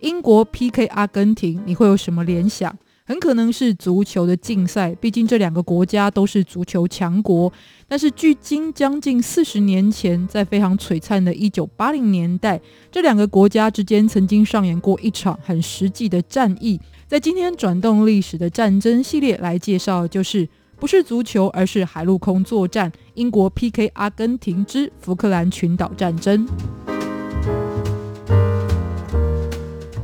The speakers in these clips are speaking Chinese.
英国 PK 阿根廷，你会有什么联想？很可能是足球的竞赛，毕竟这两个国家都是足球强国。但是距今将近四十年前，在非常璀璨的一九八零年代，这两个国家之间曾经上演过一场很实际的战役。在今天转动历史的战争系列来介绍，就是不是足球，而是海陆空作战，英国 PK 阿根廷之福克兰群岛战争。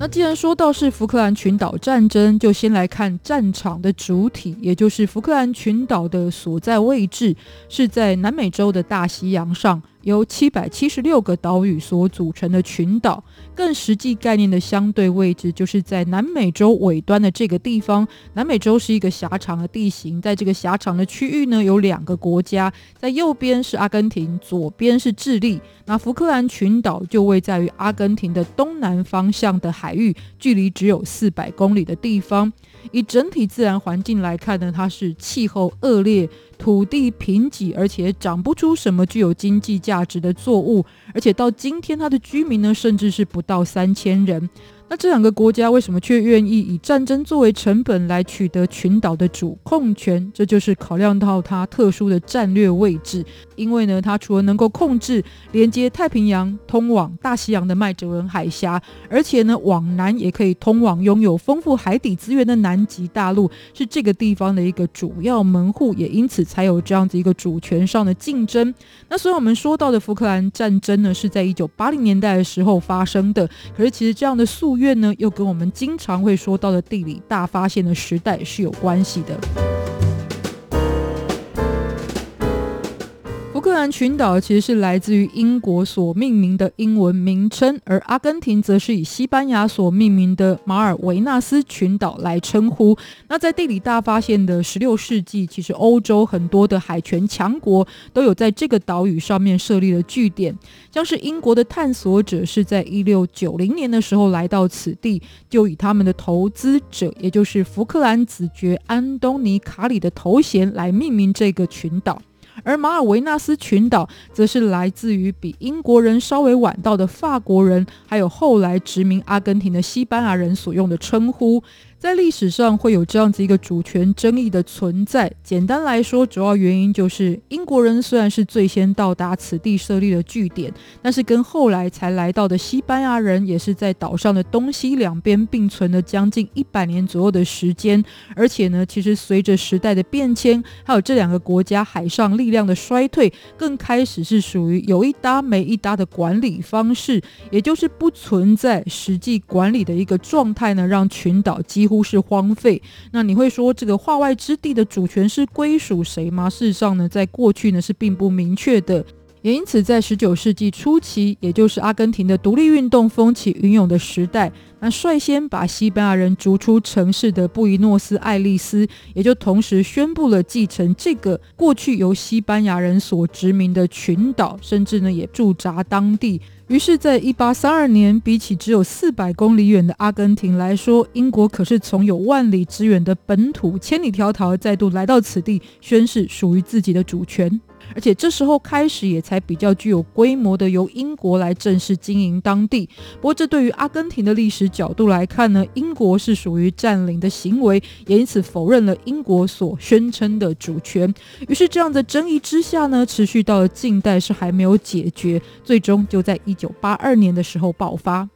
那既然说到是福克兰群岛战争，就先来看战场的主体，也就是福克兰群岛的所在位置，是在南美洲的大西洋上。由七百七十六个岛屿所组成的群岛，更实际概念的相对位置就是在南美洲尾端的这个地方。南美洲是一个狭长的地形，在这个狭长的区域呢，有两个国家，在右边是阿根廷，左边是智利。那福克兰群岛就位在于阿根廷的东南方向的海域，距离只有四百公里的地方。以整体自然环境来看呢，它是气候恶劣。土地贫瘠，而且长不出什么具有经济价值的作物，而且到今天，它的居民呢，甚至是不到三千人。那这两个国家为什么却愿意以战争作为成本来取得群岛的主控权？这就是考量到它特殊的战略位置。因为呢，它除了能够控制连接太平洋、通往大西洋的麦哲伦海峡，而且呢，往南也可以通往拥有丰富海底资源的南极大陆，是这个地方的一个主要门户，也因此才有这样子一个主权上的竞争。那所以我们说到的福克兰战争呢，是在一九八零年代的时候发生的。可是其实这样的夙院呢，又跟我们经常会说到的地理大发现的时代是有关系的。群岛其实是来自于英国所命名的英文名称，而阿根廷则是以西班牙所命名的马尔维纳斯群岛来称呼。那在地理大发现的十六世纪，其实欧洲很多的海权强国都有在这个岛屿上面设立了据点，像是英国的探索者是在一六九零年的时候来到此地，就以他们的投资者，也就是福克兰子爵安东尼卡里的头衔来命名这个群岛。而马尔维纳斯群岛则是来自于比英国人稍微晚到的法国人，还有后来殖民阿根廷的西班牙人所用的称呼。在历史上会有这样子一个主权争议的存在。简单来说，主要原因就是英国人虽然是最先到达此地设立了据点，但是跟后来才来到的西班牙人也是在岛上的东西两边并存了将近一百年左右的时间。而且呢，其实随着时代的变迁，还有这两个国家海上力量的衰退，更开始是属于有一搭没一搭的管理方式，也就是不存在实际管理的一个状态呢，让群岛几乎乎。都是荒废。那你会说这个化外之地的主权是归属谁吗？事实上呢，在过去呢是并不明确的。也因此，在十九世纪初期，也就是阿根廷的独立运动风起云涌的时代，那率先把西班牙人逐出城市的布宜诺斯艾利斯，也就同时宣布了继承这个过去由西班牙人所殖民的群岛，甚至呢也驻扎当地。于是，在一八三二年，比起只有四百公里远的阿根廷来说，英国可是从有万里之远的本土千里迢迢再度来到此地，宣示属于自己的主权。而且这时候开始，也才比较具有规模的由英国来正式经营当地。不过，这对于阿根廷的历史角度来看呢，英国是属于占领的行为，也因此否认了英国所宣称的主权。于是，这样的争议之下呢，持续到了近代是还没有解决，最终就在一九八二年的时候爆发。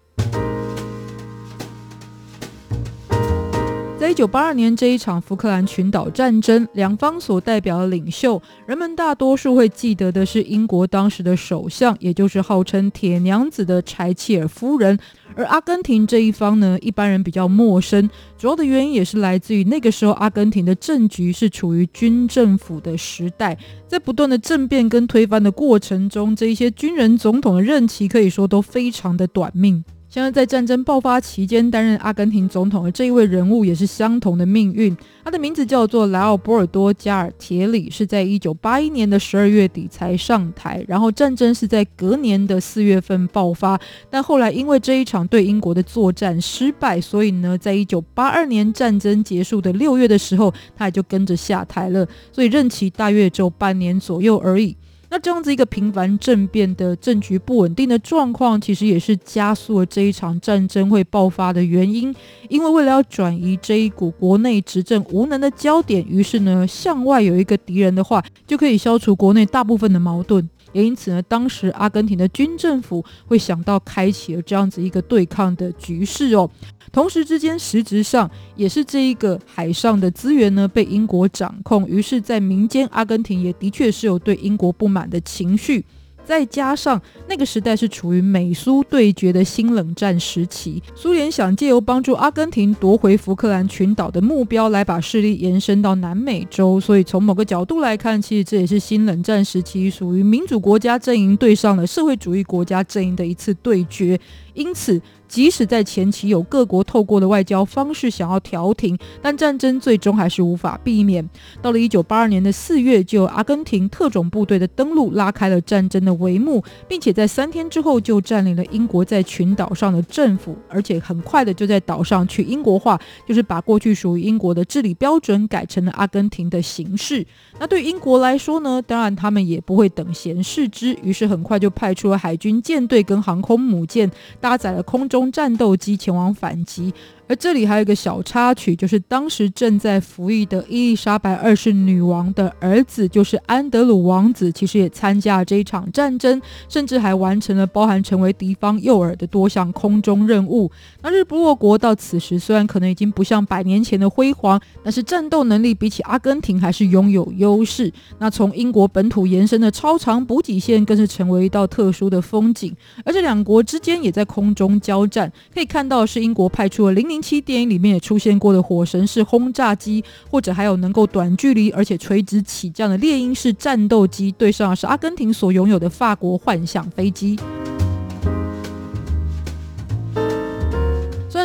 在一九八二年这一场福克兰群岛战争，两方所代表的领袖，人们大多数会记得的是英国当时的首相，也就是号称“铁娘子”的柴契尔夫人。而阿根廷这一方呢，一般人比较陌生，主要的原因也是来自于那个时候阿根廷的政局是处于军政府的时代，在不断的政变跟推翻的过程中，这一些军人总统的任期可以说都非常的短命。现在在战争爆发期间担任阿根廷总统的这一位人物也是相同的命运。他的名字叫做莱奥波尔多加尔铁里，是在一九八一年的十二月底才上台，然后战争是在隔年的四月份爆发，但后来因为这一场对英国的作战失败，所以呢，在一九八二年战争结束的六月的时候，他也就跟着下台了，所以任期大约只有半年左右而已。那这样子一个频繁政变的政局不稳定的状况，其实也是加速了这一场战争会爆发的原因。因为为了要转移这一股国内执政无能的焦点，于是呢，向外有一个敌人的话，就可以消除国内大部分的矛盾。也因此呢，当时阿根廷的军政府会想到开启了这样子一个对抗的局势哦。同时之间，实质上也是这一个海上的资源呢被英国掌控，于是，在民间阿根廷也的确是有对英国不满的情绪。再加上那个时代是处于美苏对决的新冷战时期，苏联想借由帮助阿根廷夺回福克兰群岛的目标，来把势力延伸到南美洲。所以从某个角度来看，其实这也是新冷战时期属于民主国家阵营对上了社会主义国家阵营的一次对决。因此，即使在前期有各国透过的外交方式想要调停，但战争最终还是无法避免。到了一九八二年的四月，就阿根廷特种部队的登陆拉开了战争的帷幕，并且在三天之后就占领了英国在群岛上的政府，而且很快的就在岛上去英国化，就是把过去属于英国的治理标准改成了阿根廷的形式。那对英国来说呢，当然他们也不会等闲视之，于是很快就派出了海军舰队跟航空母舰，搭载了空中战斗机前往反击。而这里还有一个小插曲，就是当时正在服役的伊丽莎白二世女王的儿子，就是安德鲁王子，其实也参加了这一场战争，甚至还完成了包含成为敌方诱饵的多项空中任务。那日不落国到此时虽然可能已经不像百年前的辉煌，但是战斗能力比起阿根廷还是拥有优势。那从英国本土延伸的超长补给线更是成为一道特殊的风景，而这两国之间也在空中交战，可以看到是英国派出了零零。零七电影里面也出现过的火神式轰炸机，或者还有能够短距离而且垂直起降的猎鹰式战斗机，对上的是阿根廷所拥有的法国幻象飞机。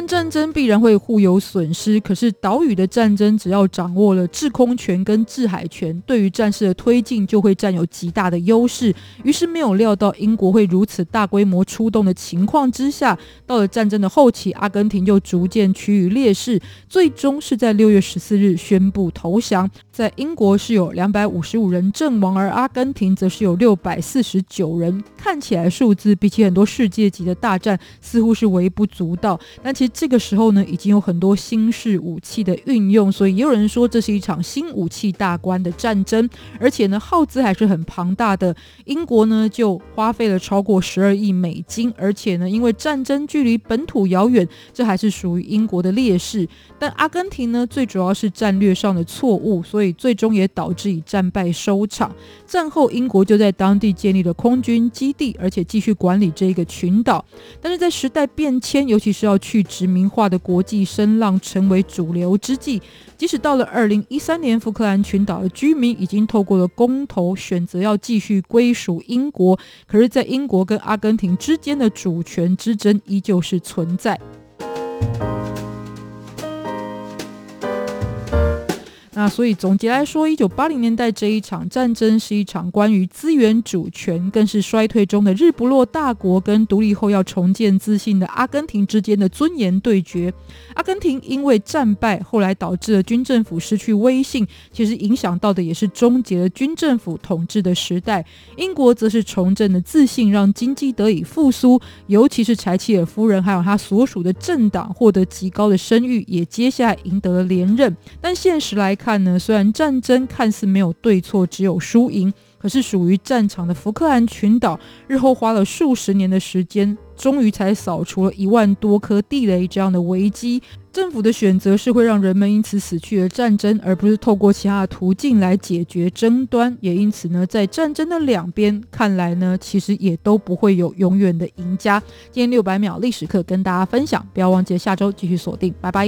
战争必然会互有损失，可是岛屿的战争只要掌握了制空权跟制海权，对于战事的推进就会占有极大的优势。于是没有料到英国会如此大规模出动的情况之下，到了战争的后期，阿根廷就逐渐趋于劣势，最终是在六月十四日宣布投降。在英国是有两百五十五人阵亡，而阿根廷则是有六百四十九人。看起来数字比起很多世界级的大战似乎是微不足道，但其实。这个时候呢，已经有很多新式武器的运用，所以也有人说这是一场新武器大关的战争，而且呢，耗资还是很庞大的。英国呢就花费了超过十二亿美金，而且呢，因为战争距离本土遥远，这还是属于英国的劣势。但阿根廷呢，最主要是战略上的错误，所以最终也导致以战败收场。战后，英国就在当地建立了空军基地，而且继续管理这个群岛。但是在时代变迁，尤其是要去殖民化的国际声浪成为主流之际，即使到了二零一三年，福克兰群岛的居民已经透过了公投选择要继续归属英国，可是，在英国跟阿根廷之间的主权之争依旧是存在。那所以总结来说，一九八零年代这一场战争是一场关于资源主权，更是衰退中的日不落大国跟独立后要重建自信的阿根廷之间的尊严对决。阿根廷因为战败，后来导致了军政府失去威信，其实影响到的也是终结了军政府统治的时代。英国则是重振了自信，让经济得以复苏，尤其是柴契尔夫人还有他所属的政党获得极高的声誉，也接下来赢得了连任。但现实来看看呢，虽然战争看似没有对错，只有输赢，可是属于战场的福克兰群岛，日后花了数十年的时间，终于才扫除了一万多颗地雷这样的危机。政府的选择是会让人们因此死去的战争，而不是透过其他的途径来解决争端。也因此呢，在战争的两边，看来呢，其实也都不会有永远的赢家。今天六百秒历史课跟大家分享，不要忘记下周继续锁定，拜拜。